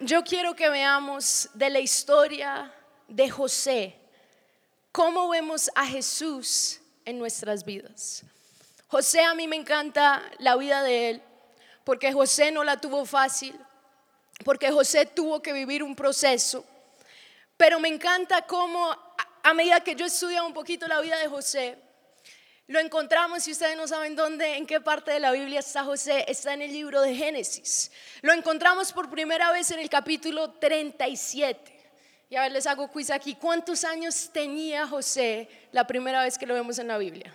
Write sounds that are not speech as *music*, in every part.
yo quiero que veamos de la historia de José, cómo vemos a Jesús en nuestras vidas. José a mí me encanta la vida de él, porque José no la tuvo fácil, porque José tuvo que vivir un proceso, pero me encanta cómo a medida que yo estudiaba un poquito la vida de José, lo encontramos, si ustedes no saben dónde, en qué parte de la Biblia está José, está en el libro de Génesis. Lo encontramos por primera vez en el capítulo 37. Y a ver, les hago quiz aquí. ¿Cuántos años tenía José la primera vez que lo vemos en la Biblia?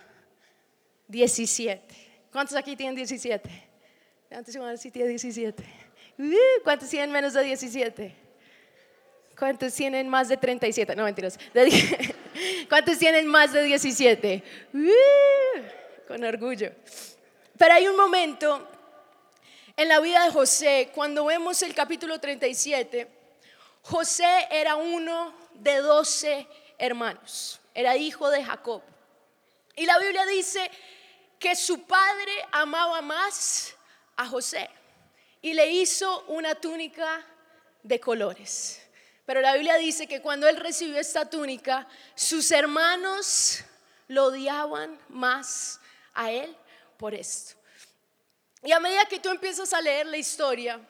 17. ¿Cuántos aquí tienen 17? Antes a si tiene 17. ¿Cuántos tienen menos de 17? ¿Cuántos tienen más de 37? No, mentiras. *laughs* *laughs* ¿Cuántos tienen más de 17? con orgullo. Pero hay un momento en la vida de José, cuando vemos el capítulo 37, José era uno de 12 hermanos, era hijo de Jacob. Y la Biblia dice que su padre amaba más a José y le hizo una túnica de colores. Pero la Biblia dice que cuando él recibió esta túnica, sus hermanos lo odiaban más a él por esto. Y a medida que tú empiezas a leer la historia,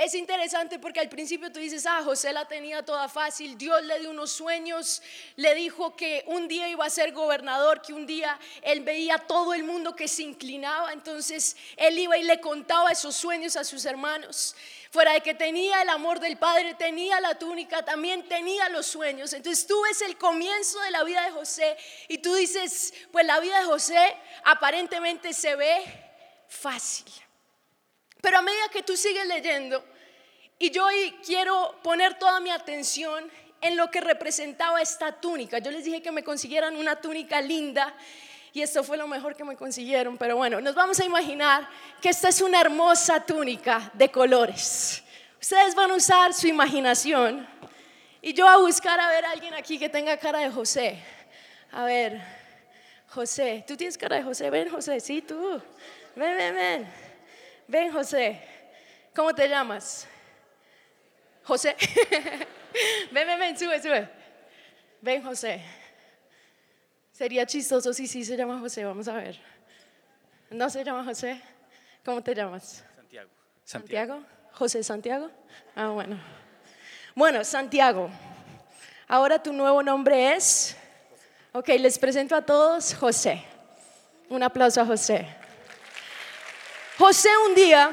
es interesante porque al principio tú dices, ah, José la tenía toda fácil, Dios le dio unos sueños, le dijo que un día iba a ser gobernador, que un día él veía todo el mundo que se inclinaba, entonces él iba y le contaba esos sueños a sus hermanos. Fuera de que tenía el amor del Padre, tenía la túnica, también tenía los sueños. Entonces tú ves el comienzo de la vida de José y tú dices, pues la vida de José aparentemente se ve fácil. Pero a medida que tú sigues leyendo, y yo hoy quiero poner toda mi atención en lo que representaba esta túnica. Yo les dije que me consiguieran una túnica linda y esto fue lo mejor que me consiguieron. Pero bueno, nos vamos a imaginar que esta es una hermosa túnica de colores. Ustedes van a usar su imaginación y yo a buscar a ver a alguien aquí que tenga cara de José. A ver, José, tú tienes cara de José. Ven, José, sí, tú. Ven, ven, ven. Ven, José. ¿Cómo te llamas? José. *laughs* ven, ven, ven, sube, sube. Ven, José. Sería chistoso si sí se llama José, vamos a ver. ¿No se llama José? ¿Cómo te llamas? Santiago. Santiago. ¿José Santiago? Ah, bueno. Bueno, Santiago. Ahora tu nuevo nombre es... Ok, les presento a todos José. Un aplauso a José. José un día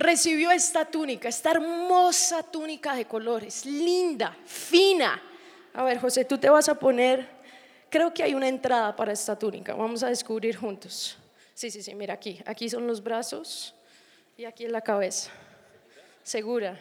recibió esta túnica, esta hermosa túnica de colores, linda, fina. A ver, José, tú te vas a poner, creo que hay una entrada para esta túnica, vamos a descubrir juntos. Sí, sí, sí, mira aquí, aquí son los brazos y aquí es la cabeza. Segura.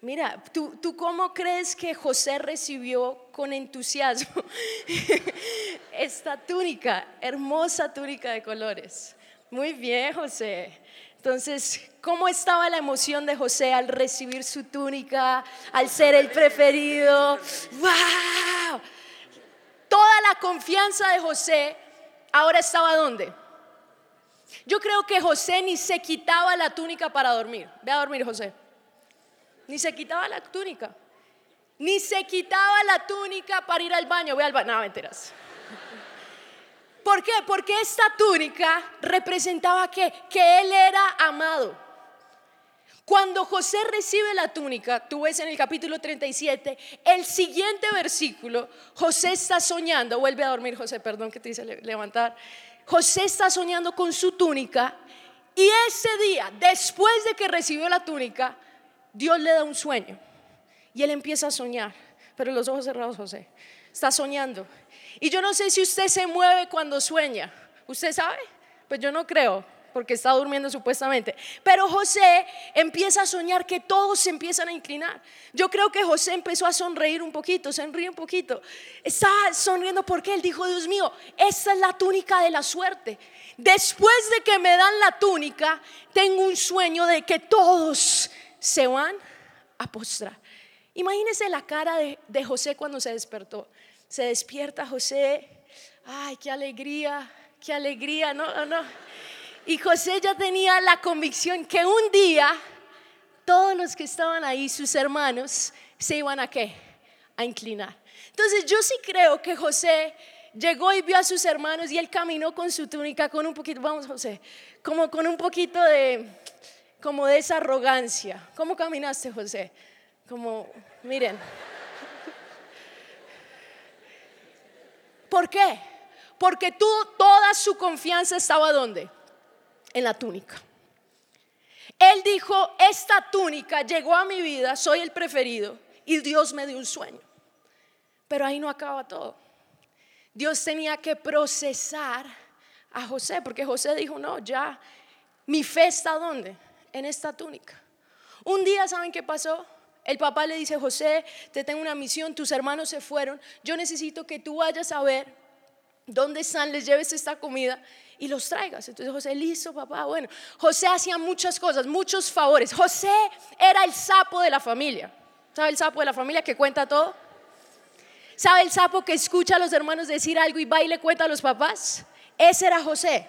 Mira, ¿tú, ¿tú cómo crees que José recibió con entusiasmo *laughs* esta túnica, hermosa túnica de colores? Muy bien, José. Entonces, ¿cómo estaba la emoción de José al recibir su túnica, al ser el preferido? ¡Wow! Toda la confianza de José ahora estaba ¿dónde? Yo creo que José ni se quitaba la túnica para dormir. Ve a dormir, José. Ni se quitaba la túnica. Ni se quitaba la túnica para ir al baño. Ve al baño. No, mentiras. ¿Por qué? Porque esta túnica representaba que, que él era amado. Cuando José recibe la túnica, tú ves en el capítulo 37, el siguiente versículo, José está soñando, vuelve a dormir José, perdón que te dice levantar, José está soñando con su túnica y ese día, después de que recibió la túnica, Dios le da un sueño y él empieza a soñar, pero los ojos cerrados José, está soñando y yo no sé si usted se mueve cuando sueña. ¿Usted sabe? Pues yo no creo, porque está durmiendo supuestamente. Pero José empieza a soñar que todos se empiezan a inclinar. Yo creo que José empezó a sonreír un poquito, sonríe un poquito. Estaba sonriendo porque él dijo, Dios mío, esta es la túnica de la suerte. Después de que me dan la túnica, tengo un sueño de que todos se van a postrar. Imagínese la cara de José cuando se despertó se despierta José, ay, qué alegría, qué alegría, no, no, no. Y José ya tenía la convicción que un día todos que estaban ahí, sus hermanos, se iban a qué? A inclinar. Entonces yo sí creo que José llegó y vio a sus hermanos y él caminó con su túnica con un poquito, vamos José, como con un poquito de, como de esa arrogancia. ¿Cómo caminaste José? Como, miren. ¿Por qué? Porque tú, toda su confianza estaba ¿dónde? En la túnica. Él dijo, esta túnica llegó a mi vida, soy el preferido y Dios me dio un sueño. Pero ahí no acaba todo. Dios tenía que procesar a José, porque José dijo, no, ya, mi fe está ¿dónde? En esta túnica. Un día, ¿saben qué pasó? El papá le dice, José, te tengo una misión, tus hermanos se fueron, yo necesito que tú vayas a ver dónde están, les lleves esta comida y los traigas. Entonces José, listo, papá. Bueno, José hacía muchas cosas, muchos favores. José era el sapo de la familia. ¿Sabe el sapo de la familia que cuenta todo? ¿Sabe el sapo que escucha a los hermanos decir algo y va y le cuenta a los papás? Ese era José.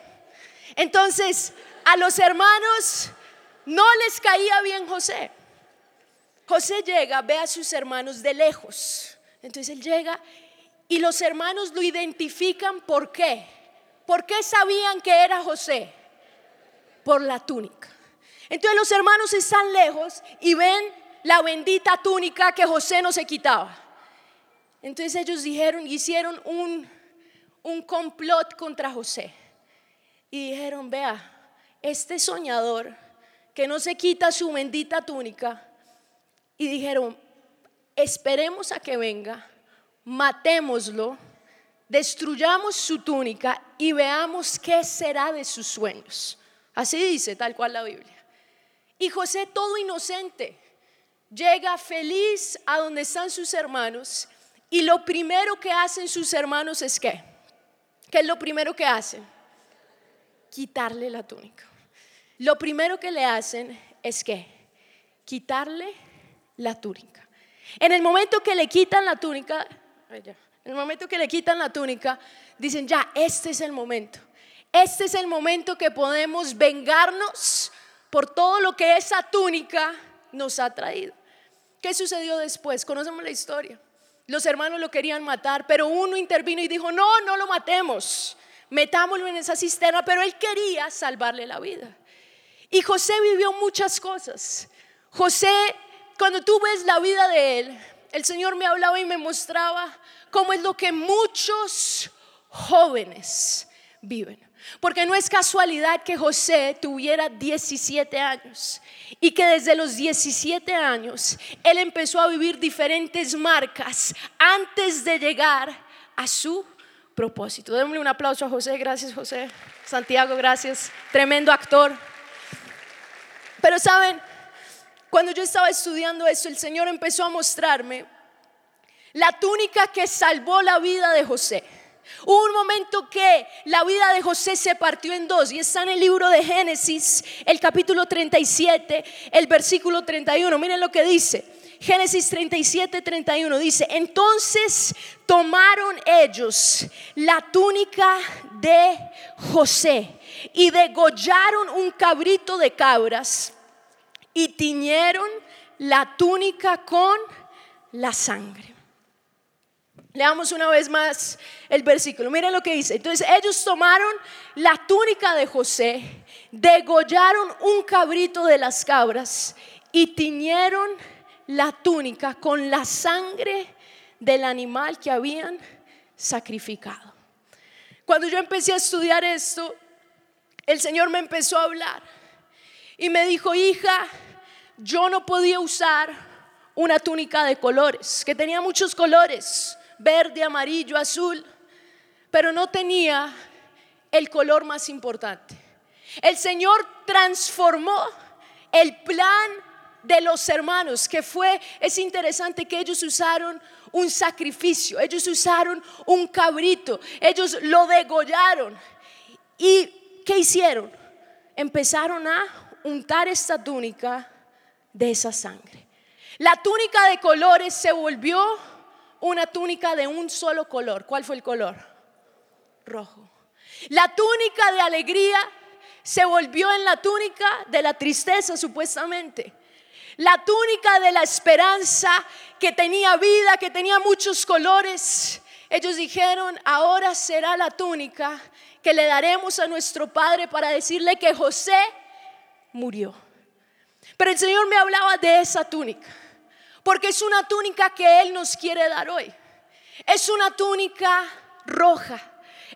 Entonces, a los hermanos no les caía bien José. José llega, ve a sus hermanos de lejos. Entonces él llega y los hermanos lo identifican por qué ¿Por qué sabían que era José? Por la túnica. Entonces los hermanos están lejos y ven la bendita túnica que José no se quitaba. Entonces ellos dijeron, hicieron un, un complot contra José. Y dijeron, vea, este soñador que no se quita su bendita túnica. Y dijeron, esperemos a que venga, matémoslo destruyamos su túnica y veamos qué será de sus sueños. Así dice tal cual la Biblia. Y José, todo inocente, llega feliz a donde están sus hermanos y lo primero que hacen sus hermanos es qué? ¿Qué es lo primero que hacen? Quitarle la túnica. Lo primero que le hacen es qué? Quitarle la túnica. En el momento que le quitan la túnica, en el momento que le quitan la túnica, dicen, ya, este es el momento. Este es el momento que podemos vengarnos por todo lo que esa túnica nos ha traído. ¿Qué sucedió después? Conocemos la historia. Los hermanos lo querían matar, pero uno intervino y dijo, no, no lo matemos, metámoslo en esa cisterna, pero él quería salvarle la vida. Y José vivió muchas cosas. José, cuando tú ves la vida de él, el Señor me hablaba y me mostraba como es lo que muchos jóvenes viven. Porque no es casualidad que José tuviera 17 años y que desde los 17 años él empezó a vivir diferentes marcas antes de llegar a su propósito. Démosle un aplauso a José, gracias José. Santiago, gracias. Tremendo actor. Pero saben, cuando yo estaba estudiando esto, el Señor empezó a mostrarme la túnica que salvó la vida de José. Hubo un momento que la vida de José se partió en dos y está en el libro de Génesis, el capítulo 37, el versículo 31. Miren lo que dice. Génesis 37, 31 dice, entonces tomaron ellos la túnica de José y degollaron un cabrito de cabras y tiñeron la túnica con la sangre. Leamos una vez más el versículo. Miren lo que dice. Entonces ellos tomaron la túnica de José, degollaron un cabrito de las cabras y tiñeron la túnica con la sangre del animal que habían sacrificado. Cuando yo empecé a estudiar esto, el Señor me empezó a hablar y me dijo, hija, yo no podía usar una túnica de colores, que tenía muchos colores verde, amarillo, azul, pero no tenía el color más importante. El Señor transformó el plan de los hermanos, que fue, es interesante que ellos usaron un sacrificio, ellos usaron un cabrito, ellos lo degollaron. ¿Y qué hicieron? Empezaron a untar esta túnica de esa sangre. La túnica de colores se volvió una túnica de un solo color. ¿Cuál fue el color? Rojo. La túnica de alegría se volvió en la túnica de la tristeza, supuestamente. la túnica de la esperanza que tenía vida, que tenía muchos colores. Ellos dijeron, ahora será la túnica que le daremos a nuestro Padre para decirle que José murió. Pero el Señor me hablaba de esa túnica, porque es una túnica que Él nos quiere dar hoy. Es una túnica roja,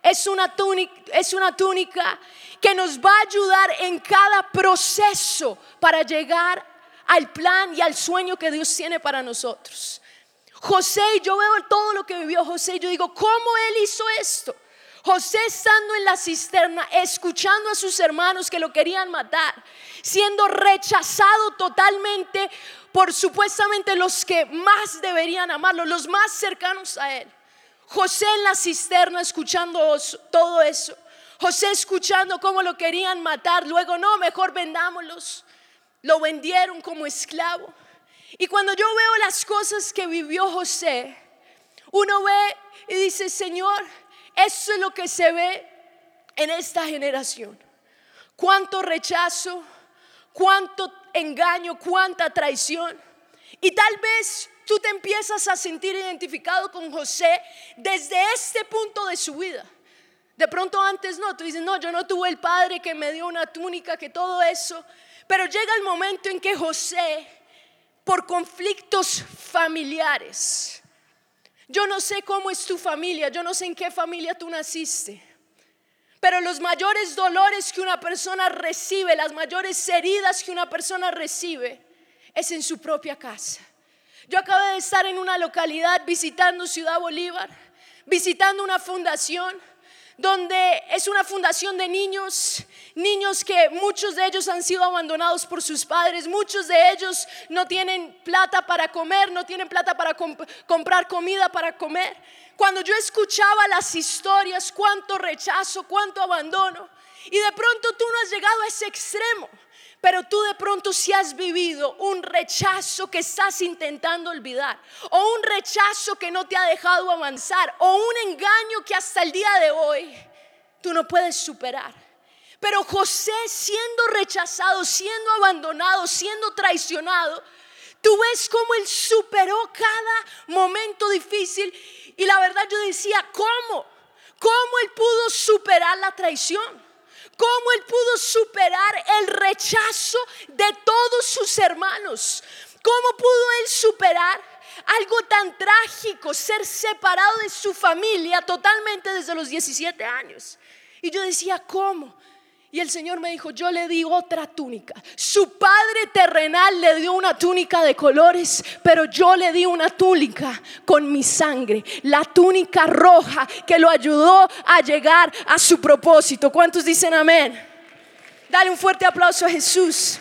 es una túnica, es una túnica que nos va a ayudar en cada proceso para llegar al plan y al sueño que Dios tiene para nosotros. José, yo veo todo lo que vivió José yo digo, ¿cómo él hizo esto? José estando en la cisterna, escuchando a sus hermanos que lo querían matar, siendo rechazado totalmente por supuestamente los que más deberían amarlo, los más cercanos a él. José en la cisterna escuchando todo eso. José escuchando cómo lo querían matar. Luego, no, mejor vendámoslos. Lo vendieron como esclavo. Y cuando yo veo las cosas que vivió José, uno ve y dice, Señor, eso es lo que se ve en esta generación. Cuánto rechazo, cuánto engaño, cuánta traición. Y tal vez tú te empiezas a sentir identificado con José desde este punto de su vida. De pronto antes no, tú dices, no, yo no tuve el padre que me dio una túnica, que todo eso. Pero llega el momento en que José, por conflictos familiares, yo no sé cómo es tu familia, yo no sé en qué familia tú naciste. Pero los mayores dolores que una persona recibe, las mayores heridas que una persona recibe, es en su propia casa. Yo acabo de estar en una localidad visitando Ciudad Bolívar, visitando una fundación donde es una fundación de niños, niños que muchos de ellos han sido abandonados por sus padres, muchos de ellos no tienen plata para comer, no tienen plata para comprar comida para comer. Cuando yo escuchaba las historias, cuánto rechazo, cuánto abandono, y de pronto tú no has llegado a ese extremo. Pero tú de pronto si has vivido un rechazo que estás intentando olvidar, o un rechazo que no te ha dejado avanzar, o un engaño que hasta el día de hoy tú no puedes superar. Pero José siendo rechazado, siendo abandonado, siendo traicionado, tú ves cómo él superó cada momento difícil. Y la verdad yo decía, ¿cómo? ¿Cómo él pudo superar la traición? cómo él pudo superar el rechazo de todos sus hermanos. ¿Cómo pudo él superar algo tan trágico, ser separado de su familia totalmente desde los 17 años? Y yo decía, ¿cómo? Y el Señor me dijo, yo le di otra túnica. Su padre terrenal le dio una túnica de colores, pero yo le di una túnica con mi sangre. La túnica roja que lo ayudó a llegar a su propósito. ¿Cuántos dicen amén? Dale un fuerte aplauso a Jesús.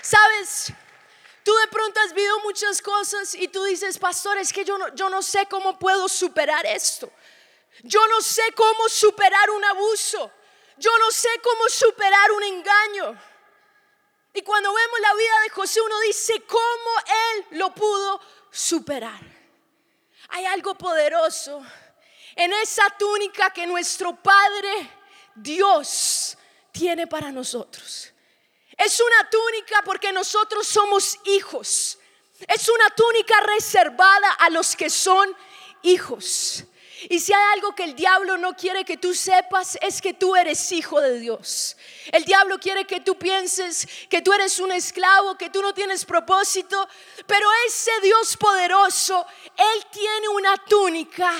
Sabes, tú de pronto has vivido muchas cosas y tú dices, pastor, es que yo no, yo no sé cómo puedo superar esto. Yo no sé cómo superar un abuso. Yo no sé cómo superar un engaño. Y cuando vemos la vida de José, uno dice cómo él lo pudo superar. Hay algo poderoso en esa túnica que nuestro Padre Dios tiene para nosotros. Es una túnica porque nosotros somos hijos. Es una túnica reservada a los que son hijos. Y si hay algo que el diablo no quiere que tú sepas es que tú eres hijo de Dios. El diablo quiere que tú pienses que tú eres un esclavo, que tú no tienes propósito, pero ese Dios poderoso, Él tiene una túnica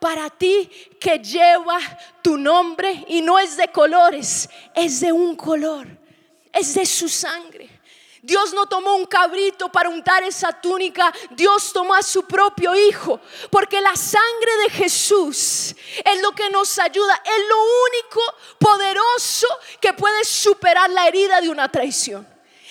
para ti que lleva tu nombre y no es de colores, es de un color, es de su sangre. Dios no tomó un cabrito para untar esa túnica, Dios tomó a su propio Hijo, porque la sangre de Jesús es lo que nos ayuda, es lo único poderoso que puede superar la herida de una traición.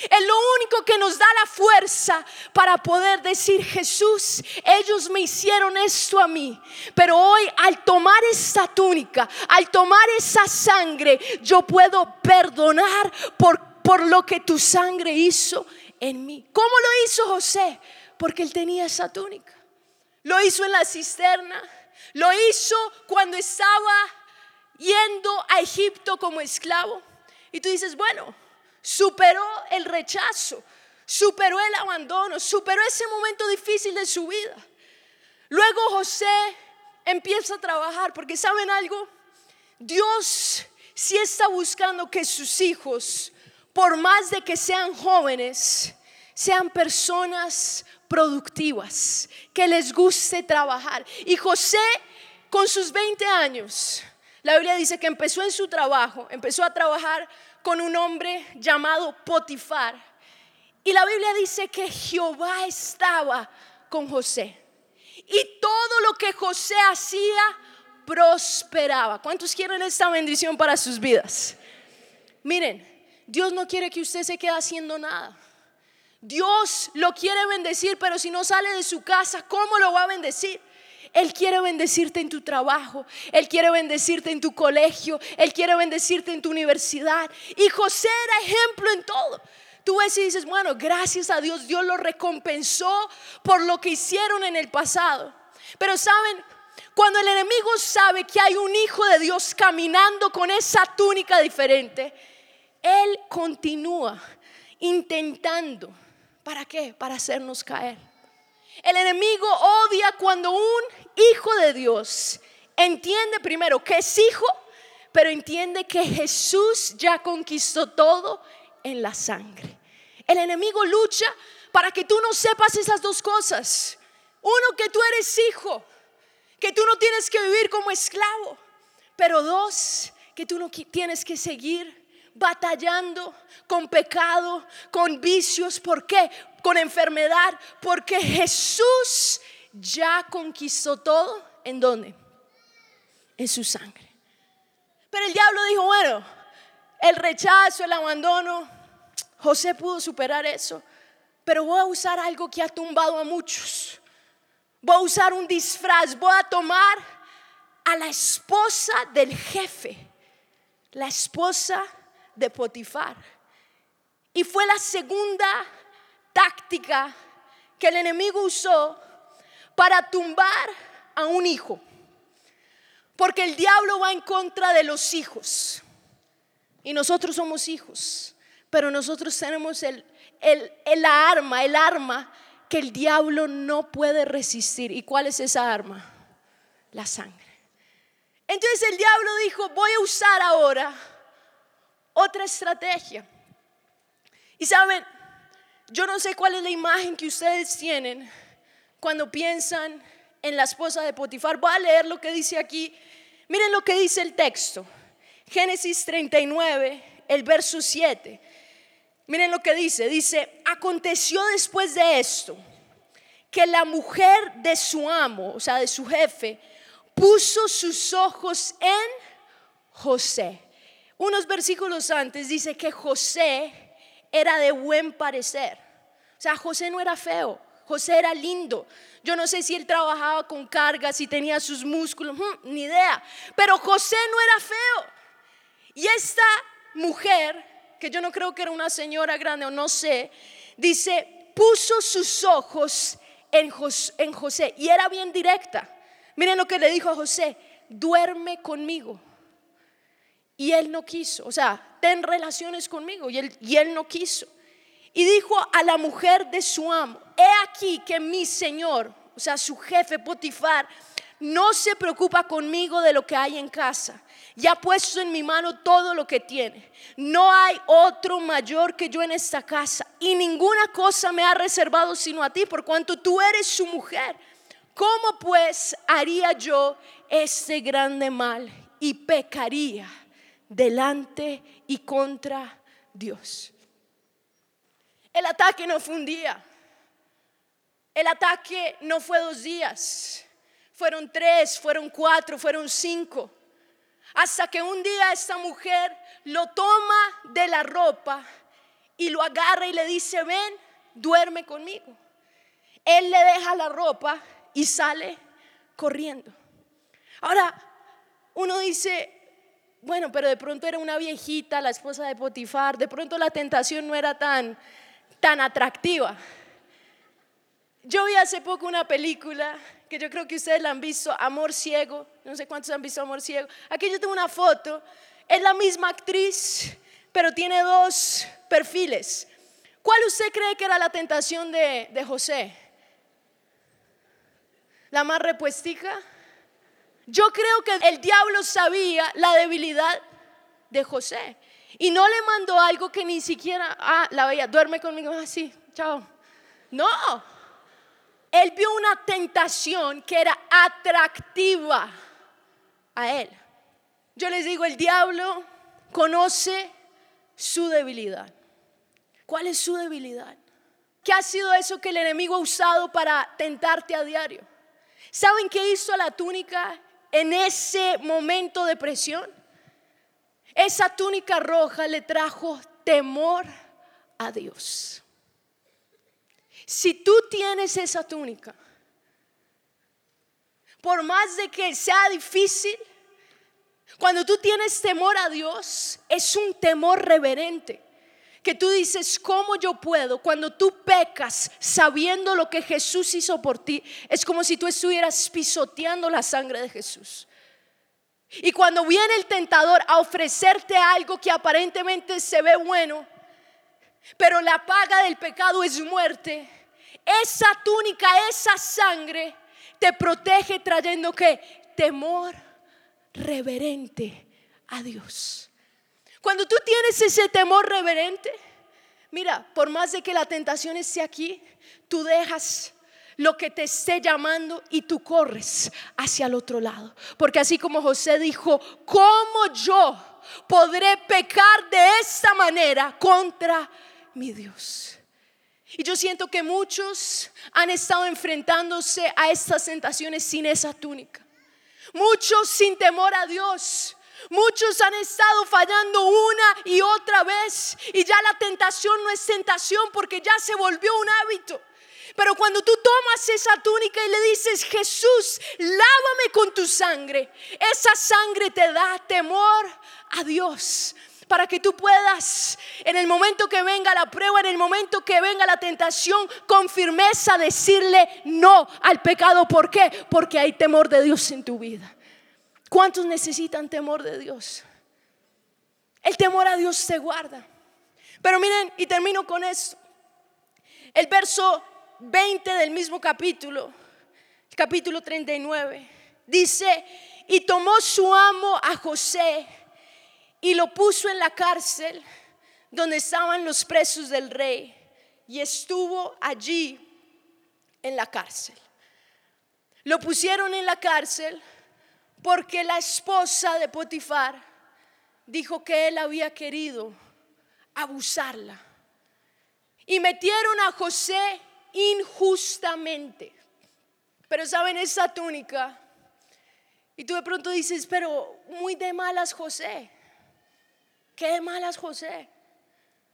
Es lo único que nos da la fuerza para poder decir, Jesús, ellos me hicieron esto a mí, pero hoy al tomar esta túnica, al tomar esa sangre, yo puedo perdonar por por lo que tu sangre hizo en mí. ¿Cómo lo hizo José? Porque él tenía esa túnica. Lo hizo en la cisterna. Lo hizo cuando estaba yendo a Egipto como esclavo. Y tú dices, bueno, superó el rechazo, superó el abandono, superó ese momento difícil de su vida. Luego José empieza a trabajar, porque ¿saben algo? Dios sí está buscando que sus hijos, por más de que sean jóvenes, sean personas productivas, que les guste trabajar. Y José, con sus 20 años, la Biblia dice que empezó en su trabajo, empezó a trabajar con un hombre llamado Potifar. Y la Biblia dice que Jehová estaba con José. Y todo lo que José hacía prosperaba. ¿Cuántos quieren esta bendición para sus vidas? Miren, Dios no quiere que usted se quede haciendo nada. Dios lo quiere bendecir, pero si no sale de su casa, ¿cómo lo va a bendecir? Él quiere bendecirte en tu trabajo, Él quiere bendecirte en tu colegio, Él quiere bendecirte en tu universidad. Y José era ejemplo en todo. Tú ves y dices, bueno, gracias a Dios, Dios lo recompensó por lo que hicieron en el pasado. Pero saben, cuando el enemigo sabe que hay un hijo de Dios caminando con esa túnica diferente, Él continúa intentando. ¿Para qué? Para hacernos caer. El enemigo odia cuando un hijo de Dios entiende primero que es hijo, pero entiende que Jesús ya conquistó todo en la sangre. El enemigo lucha para que tú no sepas esas dos cosas. Uno, que tú eres hijo, que tú no tienes que vivir como esclavo. Pero dos, que tú no tienes que seguir batallando con pecado, con vicios. ¿Por qué? Con enfermedad. Porque Jesús ya conquistó todo. ¿En dónde? En su sangre. Pero el diablo dijo, bueno, el rechazo, el abandono, José pudo superar eso, pero voy a usar algo que ha tumbado a muchos. Voy a usar un disfraz, voy a tomar a la esposa del jefe, la esposa de Potifar. Y fue la segunda táctica que el enemigo usó para tumbar a un hijo. Porque el diablo va en contra de los hijos. Y nosotros somos hijos. Pero nosotros tenemos el, el, arma, el arma que el diablo no puede resistir. ¿Y cuál es esa arma? La sangre. Entonces el diablo dijo, voy a usar ahora otra estrategia. Y saben, yo no sé cuál es la imagen que ustedes tienen cuando piensan en la esposa de Potifar. Voy a leer lo que dice aquí. Miren lo que dice el texto. Génesis 39, el verso 7. Miren lo que dice, dice, aconteció después de esto que la mujer de su amo, o sea, de su jefe, puso sus ojos en José. Unos versículos antes dice que José era de buen parecer. O sea, José no era feo, José era lindo. Yo no sé si él trabajaba con cargas, si tenía sus músculos, hmm, ni idea. Pero José no era feo. Y esta mujer que yo no creo que era una señora grande o no sé, dice, puso sus ojos en José, y era bien directa. Miren lo que le dijo a José, duerme conmigo. Y él no quiso, o sea, ten relaciones conmigo y él, y él no quiso. Y dijo a la mujer de su amo, he aquí que mi señor, o sea, su jefe Potifar, no se preocupa conmigo de lo que hay en casa. Ya ha puesto en mi mano todo lo que tiene. No hay otro mayor que yo en esta casa. Y ninguna cosa me ha reservado sino a ti, por cuanto tú eres su mujer. ¿Cómo pues haría yo este grande mal y pecaría delante y contra Dios? El ataque no fue un día. El ataque no fue dos días fueron tres, fueron cuatro, fueron cinco. Hasta que un día esta mujer lo toma de la ropa y lo agarra y le dice, ven, duerme conmigo. Él le deja la ropa y sale corriendo. Ahora, uno dice, bueno, pero de pronto era una viejita, la esposa de Potifar, de pronto la tentación no era tan, tan atractiva. Yo vi hace poco una película que yo creo que ustedes la han visto, Amor Ciego, no sé cuántos han visto Amor Ciego. Aquí yo tengo una foto, es la misma actriz, pero tiene dos, perfiles. ¿Cuál usted cree que era la tentación de, de José? ¿La más repuestica? Yo creo que el diablo sabía la debilidad de José. Y no le mandó algo que ni siquiera, ah, la veía, duerme conmigo así, ah, chao. No, él vio una tentación que era atractiva a él. Yo les digo, el diablo conoce su debilidad. ¿Cuál es su debilidad? ¿Qué ha sido eso que el enemigo ha usado para tentarte a diario? ¿Saben qué hizo la túnica en ese momento de presión? Esa túnica roja le trajo temor a Dios. Si tú tienes esa túnica, por más de que sea difícil, cuando tú tienes temor a Dios, es un temor reverente. Que tú dices, ¿cómo yo puedo? Cuando tú pecas sabiendo lo que Jesús hizo por ti, es como si tú estuvieras pisoteando la sangre de Jesús. Y cuando viene el tentador a ofrecerte algo que aparentemente se ve bueno, pero la paga del pecado es muerte, esa túnica, esa sangre te protege trayendo que temor reverente a Dios. Cuando tú tienes ese temor reverente, mira, por más de que la tentación esté aquí, tú dejas lo que te esté llamando y tú corres hacia el otro lado. Porque así como José dijo, ¿cómo yo podré pecar de esta manera contra mi Dios? Y yo siento que muchos han estado enfrentándose a estas tentaciones sin esa túnica. Muchos sin temor a Dios. Muchos han estado fallando una y otra vez y ya la tentación no es tentación porque ya se volvió un hábito. Pero cuando tú tomas esa túnica y le dices, Jesús, lávame con tu sangre, esa sangre te da temor a Dios para que tú puedas, en el momento que venga la prueba, en el momento que venga la tentación, con firmeza decirle no al pecado. ¿Por qué? Porque hay temor de Dios en tu vida. ¿Cuántos necesitan temor de Dios? El temor a Dios se guarda. Pero miren, y termino con esto. El verso 20 del mismo capítulo, capítulo 39, dice, y tomó su amo a José y lo puso en la cárcel donde estaban los presos del rey y estuvo allí en la cárcel. Lo pusieron en la cárcel porque la esposa de Potifar dijo que él había querido abusarla. Y metieron a José injustamente. Pero saben, esa túnica, y tú de pronto dices, pero muy de malas José. ¿Qué de malas José?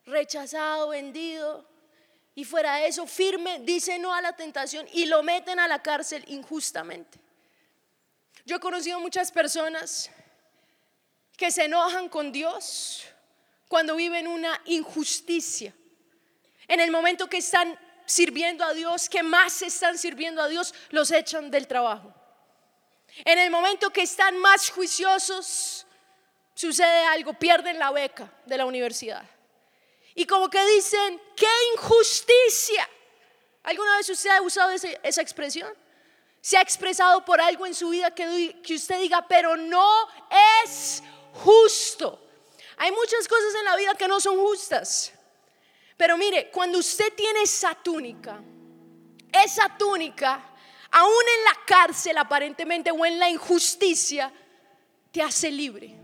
Rechazado, vendido. Y fuera de eso, firme, dice no a la tentación y lo meten a la cárcel injustamente. Yo he conocido muchas personas que se enojan con Dios cuando viven una injusticia. En el momento que están sirviendo a Dios, que más están sirviendo a Dios, los echan del trabajo. En el momento que están más juiciosos, sucede algo, pierden la beca de la universidad. Y como que dicen, qué injusticia. ¿Alguna vez usted ha usado esa expresión? ¿Se ha expresado por algo en su vida que, usted diga, pero no es justo? Hay muchas cosas en la vida que no son justas. Pero mire, cuando usted tiene esa túnica, esa túnica, aún en la cárcel aparentemente o en la injusticia, te hace libre.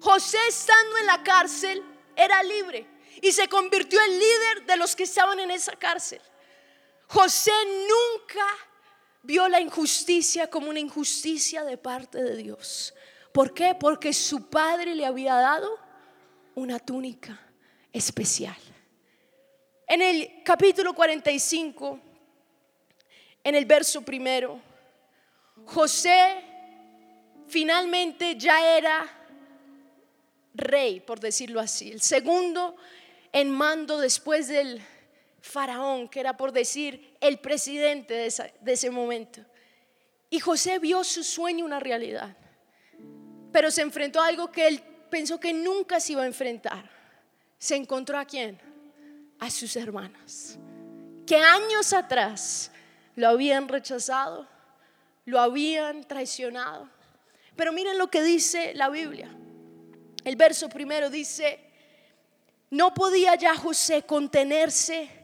José estando en la cárcel era libre y se convirtió en líder de los que estaban en esa cárcel. José nunca vio la injusticia como una injusticia de parte de Dios. ¿Por qué? Porque su padre le había dado una túnica especial. En el capítulo 45, en el verso primero, José finalmente ya era rey, por decirlo así, el segundo en mando después del faraón, que era por decir el presidente de, ese momento. Y José vio su sueño una realidad, pero se enfrentó a algo que él pensó que nunca se iba a enfrentar. se encontró a quién? A sus hermanas, que años atrás lo habían rechazado, lo habían traicionado. Pero miren lo que dice la Biblia. El verso primero dice, no podía ya José contenerse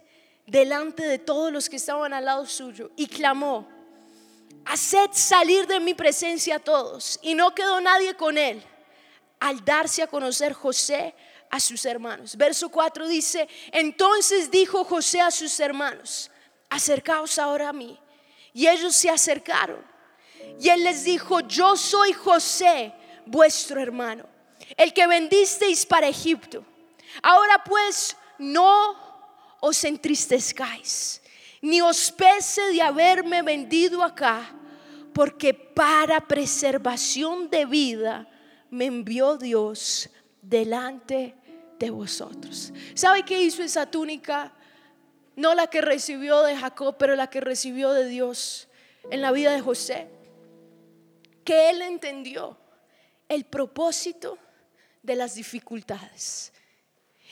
delante de todos los que estaban al lado suyo y clamó, haced salir de mi presencia a todos. Y no quedó nadie con él al darse a conocer José a sus hermanos. Verso 4 dice, entonces dijo José a sus hermanos, acercaos ahora a mí. Y ellos se acercaron. Y él les dijo, yo soy José, vuestro hermano, el que vendisteis para Egipto. Ahora pues no os entristezcáis, ni os pese de haberme vendido acá, porque para preservación de vida me envió Dios delante de vosotros. ¿Sabe qué hizo esa túnica? No la que recibió de Jacob, pero la que recibió de Dios en la vida de José. Que él entendió el propósito de las dificultades.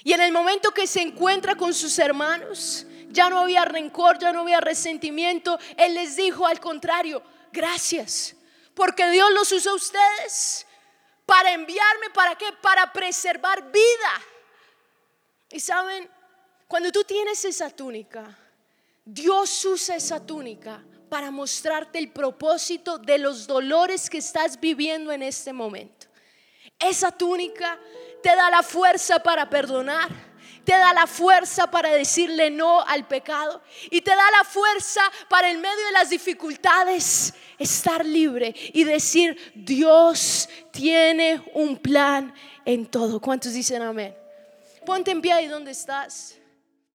Y en el momento que se encuentra con sus hermanos, ya no había rencor, ya no había resentimiento. Él les dijo al contrario, gracias, porque Dios los usó a ustedes para enviarme, ¿para qué? Para preservar vida. Y saben, cuando tú tienes esa túnica, Dios usa esa túnica para mostrarte el propósito de los dolores que estás viviendo en este momento. Esa túnica te da la fuerza para perdonar, te da la fuerza para decirle no al pecado y te da la fuerza para en medio de las dificultades estar libre y decir, Dios tiene un plan en todo. ¿Cuántos dicen amén? Ponte en pie ahí donde estás.